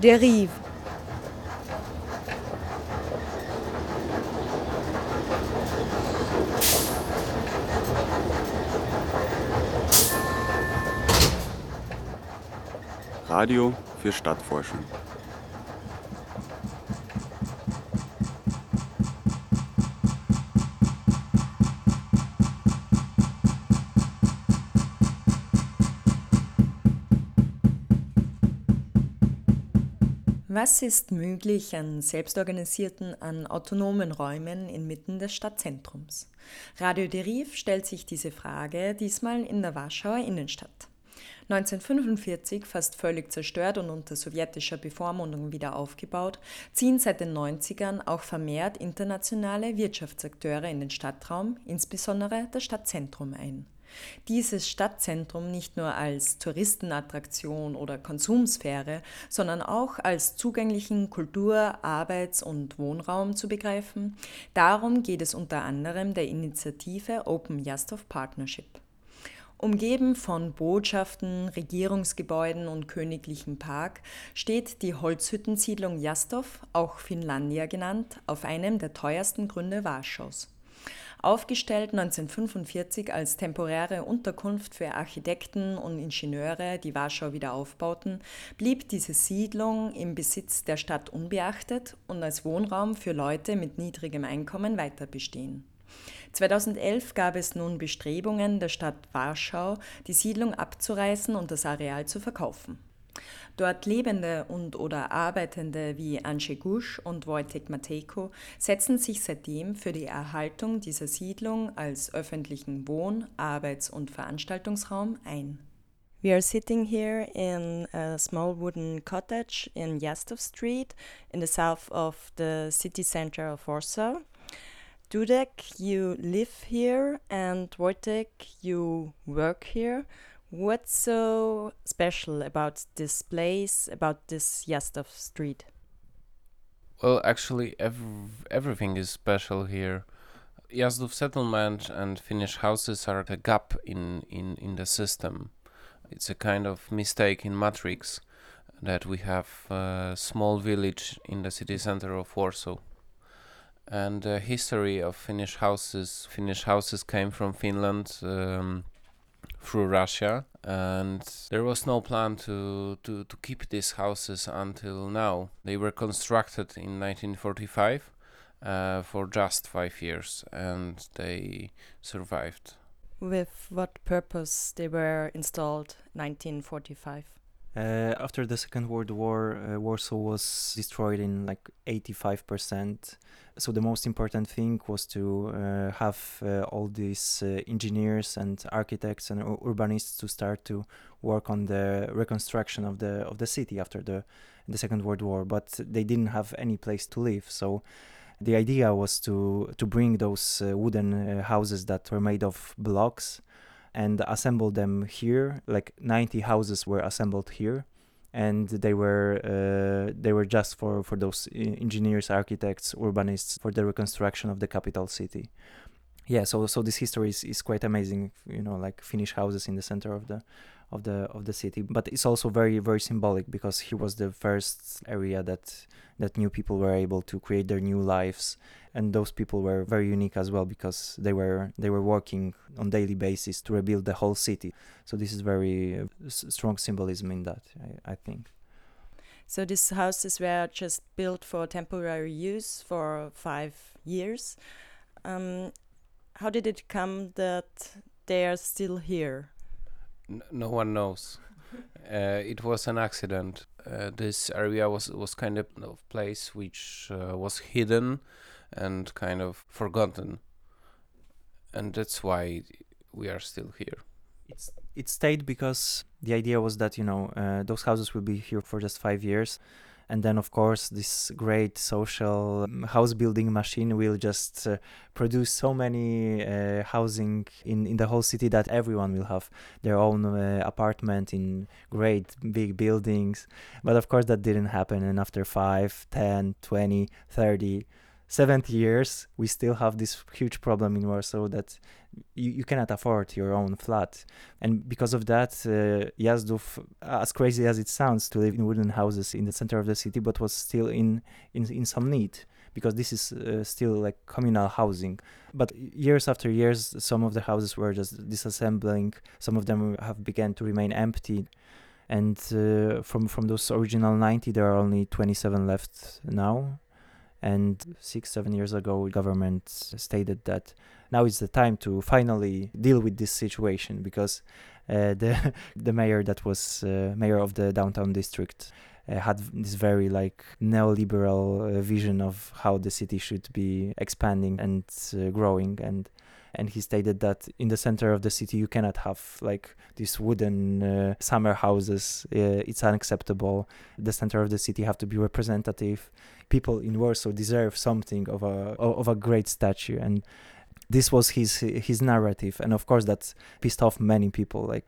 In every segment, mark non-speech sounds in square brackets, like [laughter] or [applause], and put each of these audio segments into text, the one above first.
Derive. Radio für Stadtforschung. Was ist möglich an selbstorganisierten, an autonomen Räumen inmitten des Stadtzentrums? Radio Deriv stellt sich diese Frage diesmal in der Warschauer Innenstadt. 1945 fast völlig zerstört und unter sowjetischer Bevormundung wieder aufgebaut, ziehen seit den 90ern auch vermehrt internationale Wirtschaftsakteure in den Stadtraum, insbesondere das Stadtzentrum ein. Dieses Stadtzentrum nicht nur als Touristenattraktion oder Konsumsphäre, sondern auch als zugänglichen Kultur-, Arbeits- und Wohnraum zu begreifen, darum geht es unter anderem der Initiative Open Yastov Partnership. Umgeben von Botschaften, Regierungsgebäuden und königlichem Park steht die Holzhüttensiedlung Jastov, auch Finlandia genannt, auf einem der teuersten Gründe Warschaus. Aufgestellt 1945 als temporäre Unterkunft für Architekten und Ingenieure, die Warschau wieder aufbauten, blieb diese Siedlung im Besitz der Stadt unbeachtet und als Wohnraum für Leute mit niedrigem Einkommen weiter bestehen. 2011 gab es nun Bestrebungen der Stadt Warschau, die Siedlung abzureißen und das Areal zu verkaufen. Dort Lebende und oder Arbeitende wie Andrzej Gusch und Wojtek Matejko setzen sich seitdem für die Erhaltung dieser Siedlung als öffentlichen Wohn-, Arbeits- und Veranstaltungsraum ein. We are sitting here in a small wooden cottage in Jastov Street in the south of the city center of Warsaw. Dudek, you live here, and Wojtek, you work here. What's so special about this place, about this Jazdów street? Well, actually, ev- everything is special here. Jazdów settlement and Finnish houses are a gap in, in, in the system. It's a kind of mistake in matrix that we have a small village in the city center of Warsaw. And the history of Finnish houses, Finnish houses came from Finland. Um, through Russia, and there was no plan to, to, to keep these houses until now. They were constructed in 1945 uh, for just five years, and they survived. With what purpose they were installed 1945? Uh, after the Second World War, uh, Warsaw was destroyed in like 85%. So the most important thing was to uh, have uh, all these uh, engineers and architects and urbanists to start to work on the reconstruction of the of the city after the the Second World War. But they didn't have any place to live, so the idea was to to bring those uh, wooden houses that were made of blocks and assembled them here. Like 90 houses were assembled here, and they were uh, they were just for for those engineers, architects, urbanists for the reconstruction of the capital city. Yeah, so so this history is, is quite amazing. You know, like Finnish houses in the center of the of the of the city, but it's also very very symbolic because here was the first area that that new people were able to create their new lives. And those people were very unique as well because they were they were working on daily basis to rebuild the whole city. So this is very uh, strong symbolism in that I, I think. So these houses were just built for temporary use for five years. Um, how did it come that they are still here no one knows [laughs] uh, it was an accident. Uh, this area was was kind of a place which uh, was hidden and kind of forgotten, and that's why we are still here. It's it stayed because the idea was that you know uh, those houses will be here for just five years, and then of course this great social um, house building machine will just uh, produce so many uh, housing in, in the whole city that everyone will have their own uh, apartment in great big buildings. But of course that didn't happen. And after 5 10 20 30 70 years, we still have this huge problem in Warsaw that you, you cannot afford your own flat. And because of that, uh, as crazy as it sounds to live in wooden houses in the center of the city, but was still in, in, in some need because this is uh, still like communal housing. But years after years, some of the houses were just disassembling. Some of them have begun to remain empty. And uh, from, from those original 90, there are only 27 left now and six, seven years ago, government stated that now is the time to finally deal with this situation because uh, [laughs] the the mayor that was uh, mayor of the downtown district uh, had this very like neoliberal uh, vision of how the city should be expanding and uh, growing. And and he stated that in the center of the city you cannot have like these wooden uh, summer houses. Uh, it's unacceptable. The center of the city have to be representative people in Warsaw deserve something of a of a great statue. And this was his his narrative. And of course that pissed off many people. Like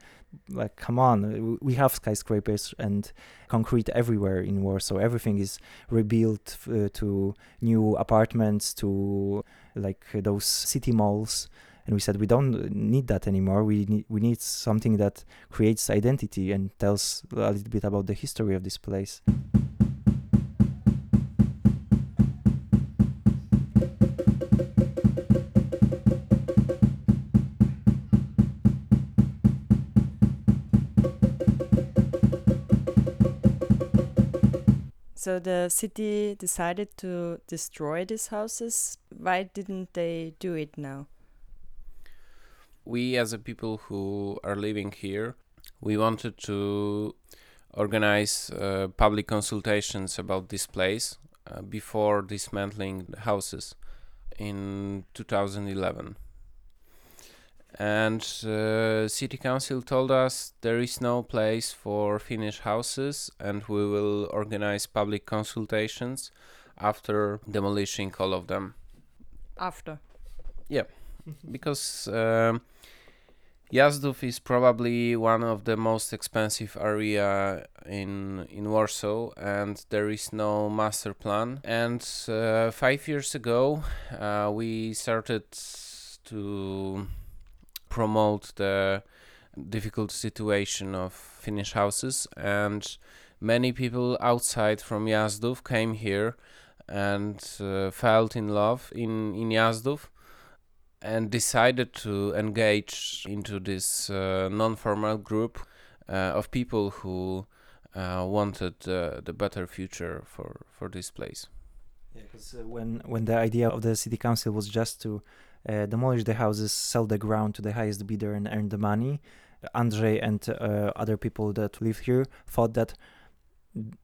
like come on we have skyscrapers and concrete everywhere in warsaw everything is rebuilt uh, to new apartments to like those city malls. And we said we don't need that anymore. We need we need something that creates identity and tells a little bit about the history of this place So the city decided to destroy these houses. Why didn't they do it now? We, as a people who are living here, we wanted to organize uh, public consultations about this place uh, before dismantling the houses in 2011 and uh, city council told us there is no place for Finnish houses and we will organize public consultations after demolishing all of them after yeah [laughs] because um, Jazdów is probably one of the most expensive area in in Warsaw, and there is no master plan. And uh, five years ago, uh, we started to promote the difficult situation of Finnish houses, and many people outside from Jazdów came here and uh, felt in love in in Jazdów and decided to engage into this uh, non-formal group uh, of people who uh, wanted the better future for for this place. Yeah, because uh, when when the idea of the city council was just to uh, demolish the houses, sell the ground to the highest bidder, and earn the money. Andrzej and uh, other people that live here thought that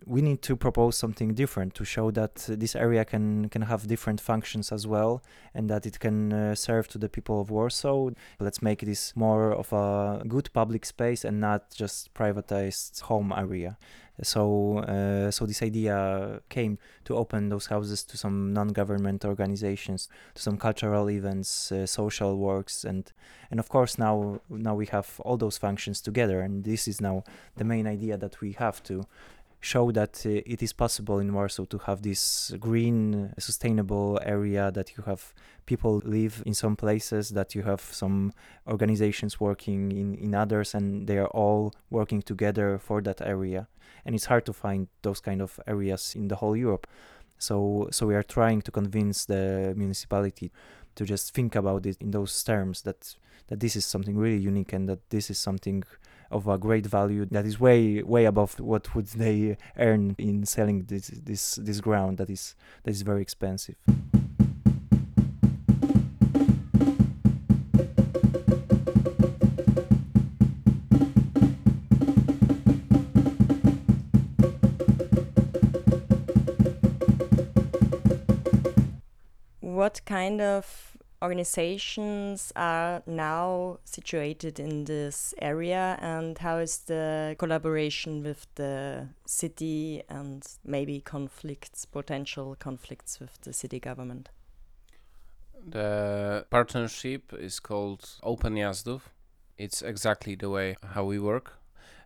we need to propose something different to show that this area can can have different functions as well and that it can uh, serve to the people of Warsaw. Let's make this more of a good public space and not just privatized home area. So, uh, so this idea came to open those houses to some non-government organizations, to some cultural events, uh, social works, and and of course now now we have all those functions together, and this is now the main idea that we have to show that uh, it is possible in Warsaw to have this green, sustainable area, that you have people live in some places, that you have some organizations working in, in others, and they are all working together for that area. And it's hard to find those kind of areas in the whole Europe. So, so we are trying to convince the municipality to just think about it in those terms that that this is something really unique and that this is something of a great value that is way way above what would they earn in selling this this this ground that is that is very expensive. What kind of organizations are now situated in this area and how is the collaboration with the city and maybe conflicts, potential conflicts with the city government? The partnership is called Open Jazdów. It's exactly the way how we work.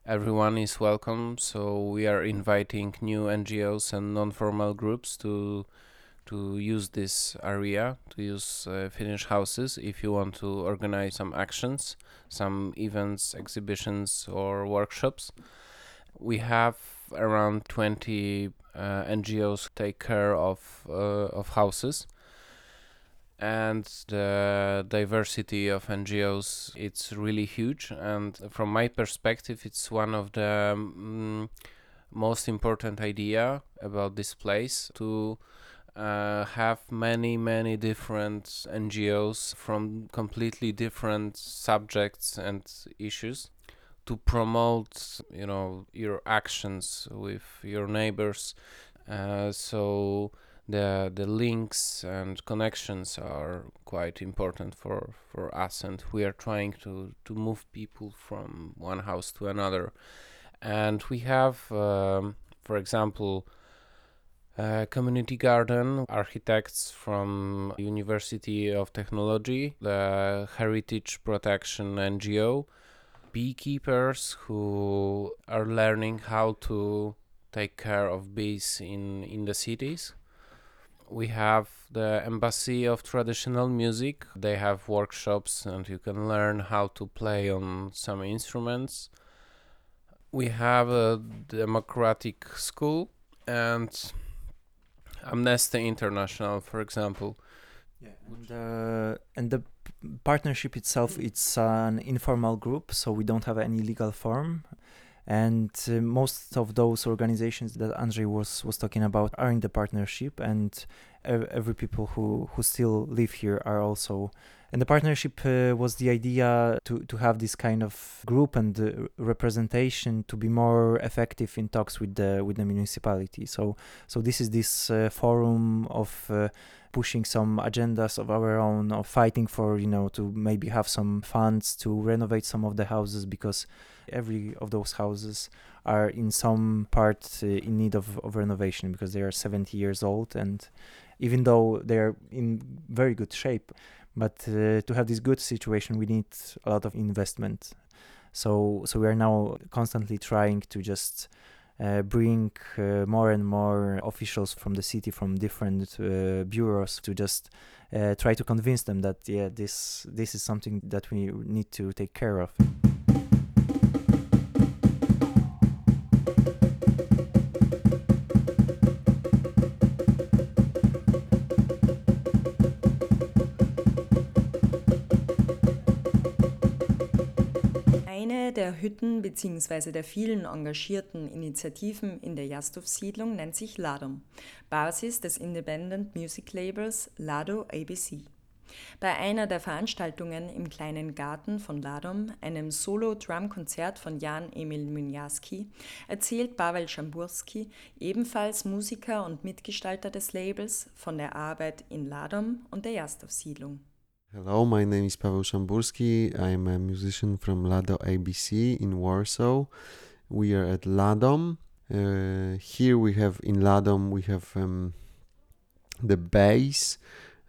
Everyone is welcome, so we are inviting new NGOs and non-formal groups to to use this area, to use uh, Finnish houses if you want to organize some actions, some events, exhibitions, or workshops. We have around 20 uh, NGOs take care of uh, of houses and the diversity of NGOs it's really huge and from my perspective it's one of the um, most important idea about this place to uh, have many many different NGOs from completely different subjects and issues to promote you know your actions with your neighbors. Uh, so the the links and connections are quite important for for us and we are trying to to move people from one house to another. And we have um, for example community garden architects from university of technology the heritage protection ngo beekeepers who are learning how to take care of bees in in the cities. We have the embassy of traditional music. They have workshops and you can learn how to play on some instruments. We have a democratic school and amnesty international for example. Yeah and, uh, and the partnership itself it's an informal group so we don't have any legal form. And uh, most of those organizations that Andrzej was was talking about are in the partnership and every people who who still live here are also and the partnership uh, was the idea to to have this kind of group and uh, representation to be more effective in talks with the with the municipality. So so this is this uh, forum of uh, pushing some agendas of our own of fighting for you know to maybe have some funds to renovate some of the houses because every of those houses are in some part uh, in need of, of renovation because they are 70 years old and even though they are in very good shape. But uh, to have this good situation we need a lot of investment. So so we are now constantly trying to just uh, bring uh, more and more officials from the city from different uh, bureaus to just uh, try to convince them that yeah this this is something that we need to take care of der Hütten bzw. der vielen engagierten Initiativen in der Jastorf-Siedlung nennt sich LADOM, Basis des Independent Music Labels Lado ABC. Bei einer der Veranstaltungen im kleinen Garten von Ladom, einem Solo-Drum-Konzert von Jan Emil Mynjaski, erzählt Pavel Schamburski, ebenfalls Musiker und Mitgestalter des Labels, von der Arbeit in Ladom und der Jastorf-Siedlung. Hello, my name is Paweł Szamburski. I'm a musician from Lado ABC in Warsaw. We are at Ladom. Uh, here we have in Ladom we have um, the base,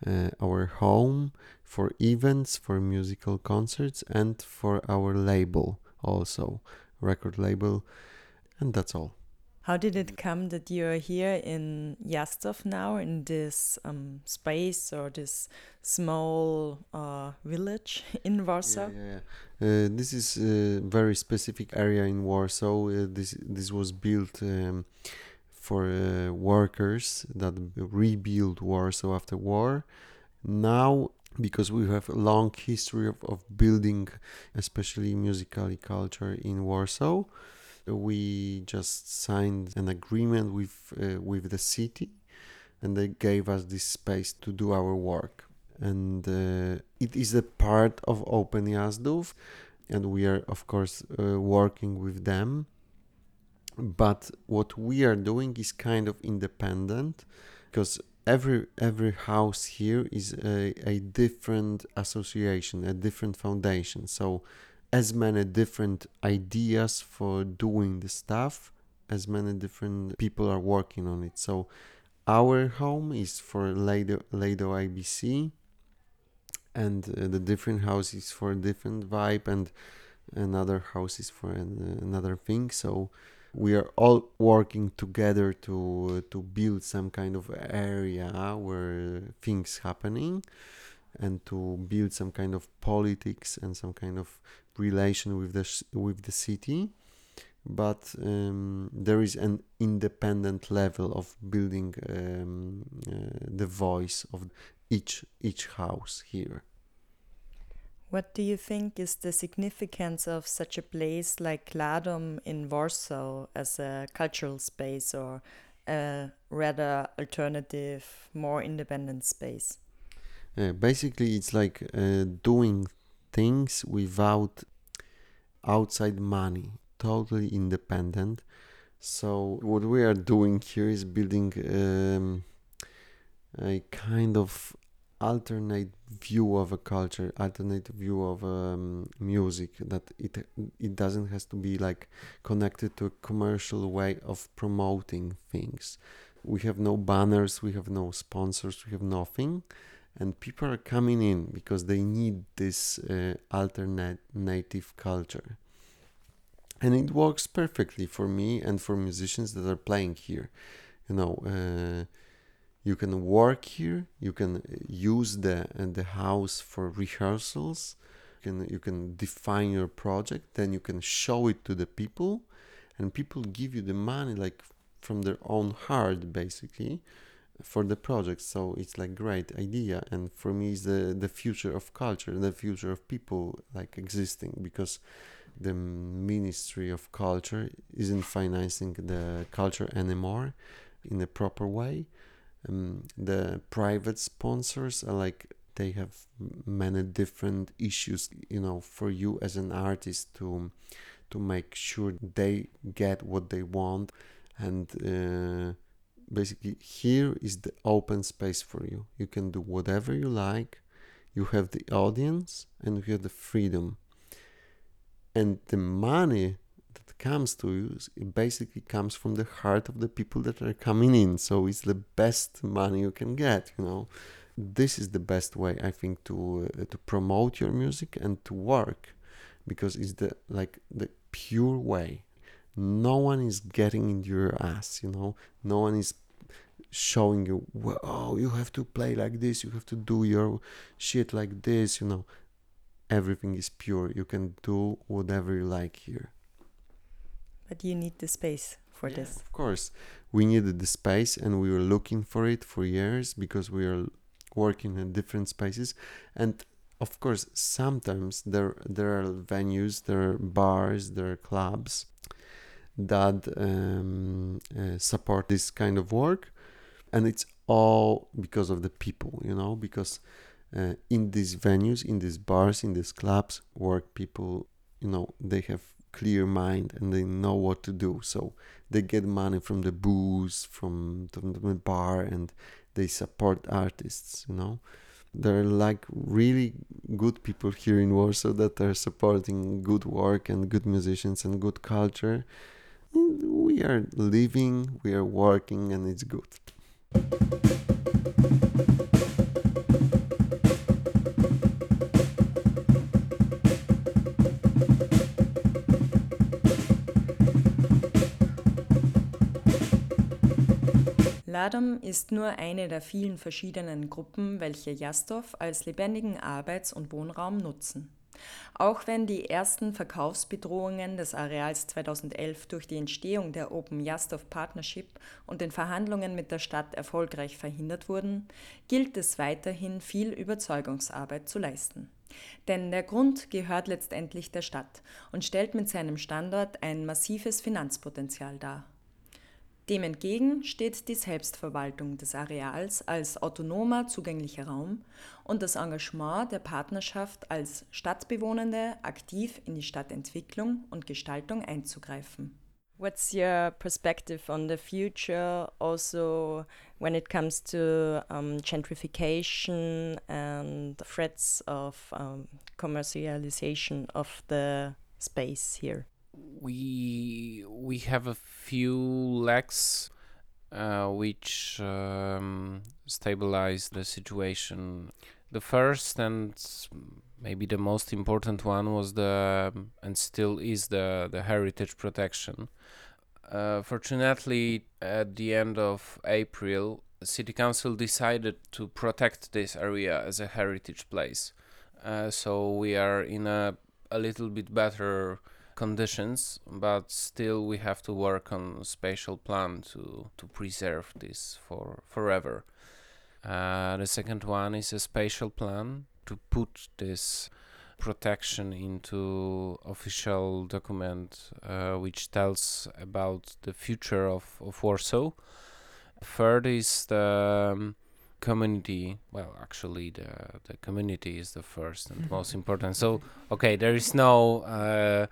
uh, our home for events, for musical concerts, and for our label also, record label, and that's all. How did it come that you're here in Jazdów now, in this um, space or this small uh, village [laughs] in Warsaw? Yeah, yeah, yeah. Uh, this is a very specific area in Warsaw. Uh, this this was built um, for uh, workers that rebuilt Warsaw after war. Now, because we have a long history of, of building, especially musically culture in Warsaw we just signed an agreement with uh, with the city and they gave us this space to do our work. And uh, it is a part of open Jazdów and we are of course uh, working with them. But what we are doing is kind of independent because every every house here is a, a different association a different foundation. So as many different ideas for doing the stuff as many different people are working on it. So our home is for Lado, Lado ABC and uh, the different houses for a different vibe and another house is for an, another thing. So we are all working together to to build some kind of area where things happening and to build some kind of politics and some kind of relation with the sh- with the city but um, there is an independent level of building um, uh, the voice of each each house here what do you think is the significance of such a place like Ladom in Warsaw as a cultural space or a rather alternative, more independent space? Uh, basically, it's like uh, doing things without outside money, totally independent. So, what we are doing here is building um, a kind of alternate view of a culture alternate view of um, music that it it doesn't has to be like connected to a commercial way of promoting things we have no banners we have no sponsors we have nothing and people are coming in because they need this uh, alternate native culture. And it works perfectly for me and for musicians that are playing here. You know uh, you can work here you can uh, use the uh, the house for rehearsals you can you can define your project then you can show it to the people and people give you the money like from their own heart basically for the project so it's like great idea and for me is the the future of culture the future of people like existing because the ministry of culture isn't financing the culture anymore in a proper way. Um, the private sponsors are like they have many different issues you know for you as an artist to to make sure they get what they want and uh, basically here is the open space for you you can do whatever you like you have the audience and you have the freedom and the money that comes to you, it basically comes from the heart of the people that are coming in. So it's the best money you can get, you know. This is the best way, I think, to uh, to promote your music and to work, because it's the like the pure way. No one is getting into your ass, you know. No one is showing you, oh, you have to play like this, you have to do your shit like this, you know. Everything is pure. You can do whatever you like here. But you need the space for yeah, this. Of course, we needed the space, and we were looking for it for years because we are working in different spaces, and of course, sometimes there there are venues, there are bars, there are clubs that um, uh, support this kind of work, and it's all because of the people, you know, because uh, in these venues, in these bars, in these clubs, work people, you know, they have clear mind and they know what to do. So they get money from the booze, from the bar, and they support artists. You know, there are like really good people here in Warsaw that are supporting good work and good musicians and good culture. We are living, we are working, and it's good. Ladom ist nur eine der vielen verschiedenen Gruppen, welche Jastorf als lebendigen Arbeits- und Wohnraum nutzen. Auch wenn die ersten Verkaufsbedrohungen des Areals 2011 durch die Entstehung der Open Jastorf Partnership und den Verhandlungen mit der Stadt erfolgreich verhindert wurden, gilt es weiterhin viel Überzeugungsarbeit zu leisten. Denn der Grund gehört letztendlich der Stadt und stellt mit seinem Standort ein massives Finanzpotenzial dar. Dem entgegen steht die Selbstverwaltung des Areals als autonomer zugänglicher Raum und das Engagement der Partnerschaft als Stadtbewohnende aktiv in die Stadtentwicklung und Gestaltung einzugreifen. What's your perspective on the future also when it comes to um, gentrification and threats of um, commercialization of the space here? We we have a few lacks uh, which um, stabilize the situation. The first and maybe the most important one was the and still is the the heritage protection. Uh, fortunately, at the end of April, city council decided to protect this area as a heritage place. Uh, so we are in a a little bit better conditions, but still we have to work on a spatial plan to to preserve this for forever. Uh, the second one is a spatial plan to put this protection into official document uh, which tells about the future of, of Warsaw. Third is the um, community. Well, actually, the the community is the first and most important. So, okay, there is no uh,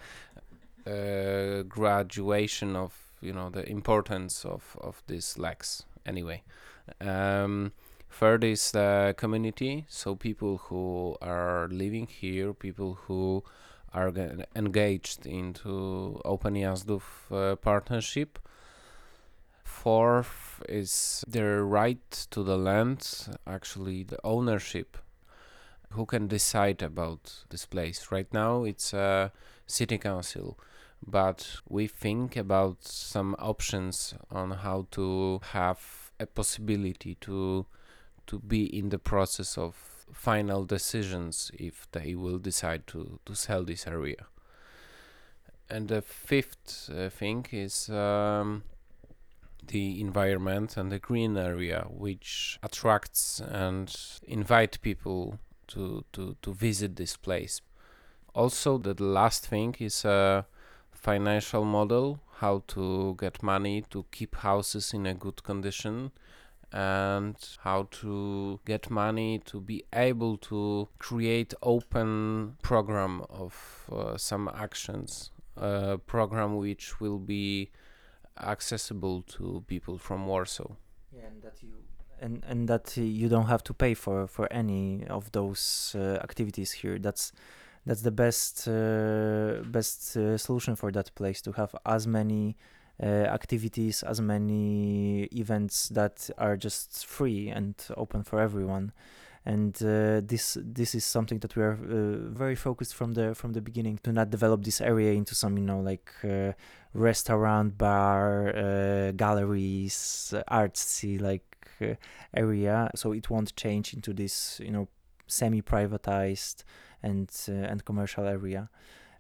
uh, graduation of you know the importance of of these legs. Anyway, um, third is the community. So people who are living here, people who are ge- engaged into Open Jazdów uh, partnership fourth is their right to the land, actually the ownership. Who can decide about this place? Right now it's a city council, but we think about some options on how to have a possibility to to be in the process of final decisions if they will decide to, to sell this area. And the fifth uh, thing is um, the environment and the green area which attracts and invite people to, to, to visit this place. Also the last thing is a financial model, how to get money to keep houses in a good condition and how to get money to be able to create open program of uh, some actions a program which will be accessible to people from Warsaw. Yeah, and that you and and that you don't have to pay for for any of those uh, activities here. That's that's the best uh, best uh, solution for that place to have as many uh, activities, as many events that are just free and open for everyone. And uh, this this is something that we are very focused from the from the beginning to not develop this area into some you know like restaurant, bar, uh, galleries, artsy like uh, area. So it won't change into this, you know, semi-privatized and uh, and commercial area.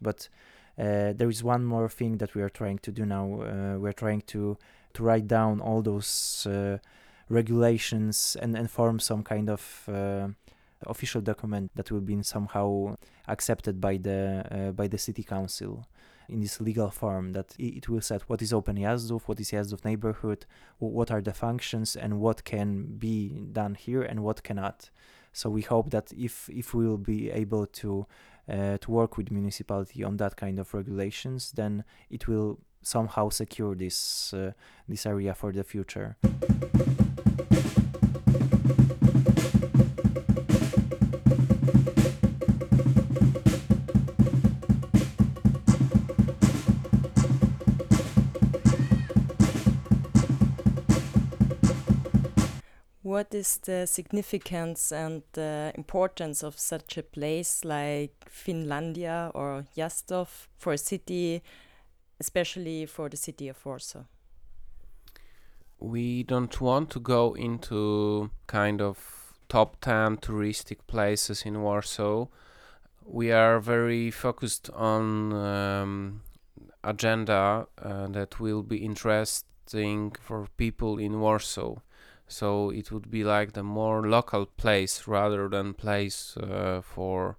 But uh, there is one more thing that we are trying to do now. Uh, we're trying to to write down all those uh, regulations and, and form some kind of official document that will be somehow accepted by the by the city council in this legal form that it will set what is open Jazdów, what is Jazdów neighborhood, what are the functions and what can be done here and what cannot. So we hope that if if we will be able to uh, to work with municipality on that kind of regulations, then it will somehow secure this uh, this area for the future. What is the significance and the importance of such a place like Finlandia or Jazdów for a city, especially for the city of Warsaw? We don't want to go into kind of top 10 touristic places in Warsaw. We are very focused on um, agenda uh, that will be interesting for people in Warsaw so it would be like the more local place rather than place uh, for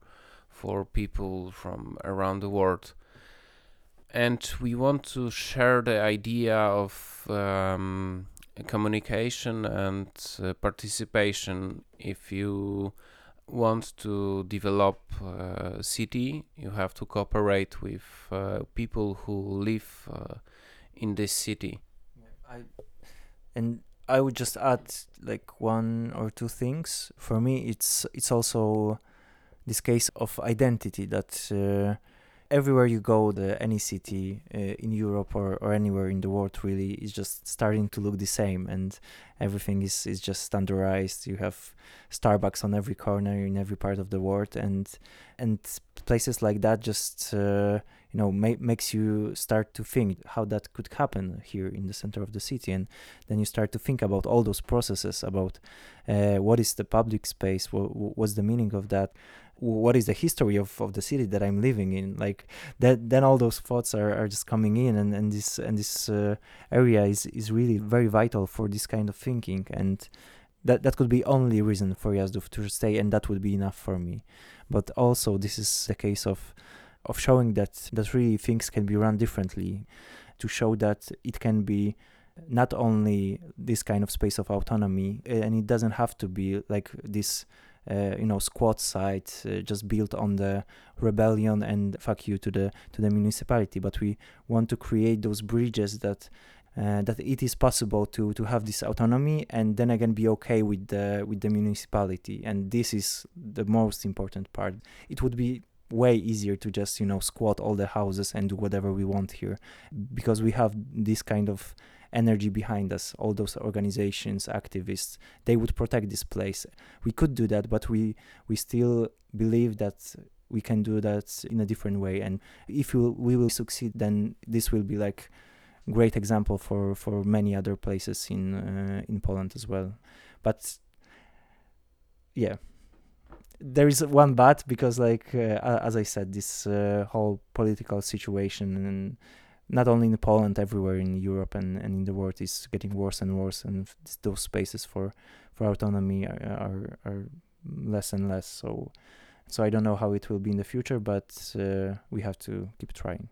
for people from around the world. And we want to share the idea of um, communication and uh, participation. If you want to develop uh, a city you have to cooperate with uh, people who live uh, in this city. I, and I would just add like one or two things. For me, it's it's also this case of identity that uh, everywhere you go, the any city uh, in Europe or, or anywhere in the world really is just starting to look the same, and everything is is just standardized. You have Starbucks on every corner in every part of the world, and and places like that just uh, you know ma- makes you start to think how that could happen here in the center of the city. And then you start to think about all those processes about uh, what is the public space? What, what's the meaning of that? What is the history of, of the city that I'm living in? Like that then all those thoughts are, are just coming in and, and this and this uh, area is, is really very vital for this kind of thinking. And that that could be only reason for Jazdów to stay and that would be enough for me. But also this is a case of of showing that that really things can be run differently to show that it can be not only this kind of space of autonomy and it doesn't have to be like this uh, you know squat site uh, just built on the rebellion and fuck you to the to the municipality but we want to create those bridges that uh, that it is possible to to have this autonomy and then again be okay with the with the municipality. And this is the most important part. It would be way easier to just you know squat all the houses and do whatever we want here. Because we have this kind of energy behind us all those organizations activists they would protect this place. We could do that but we we still believe that we can do that in a different way. And if we, we will succeed then this will be like great example for for many other places in uh, in Poland as well. But yeah there is one but because like uh, as i said this uh, whole political situation and not only in Poland, everywhere in Europe and, and in the world is getting worse and worse, and those spaces for, for autonomy are, are, are less and less. So, so I don't know how it will be in the future, but uh, we have to keep trying.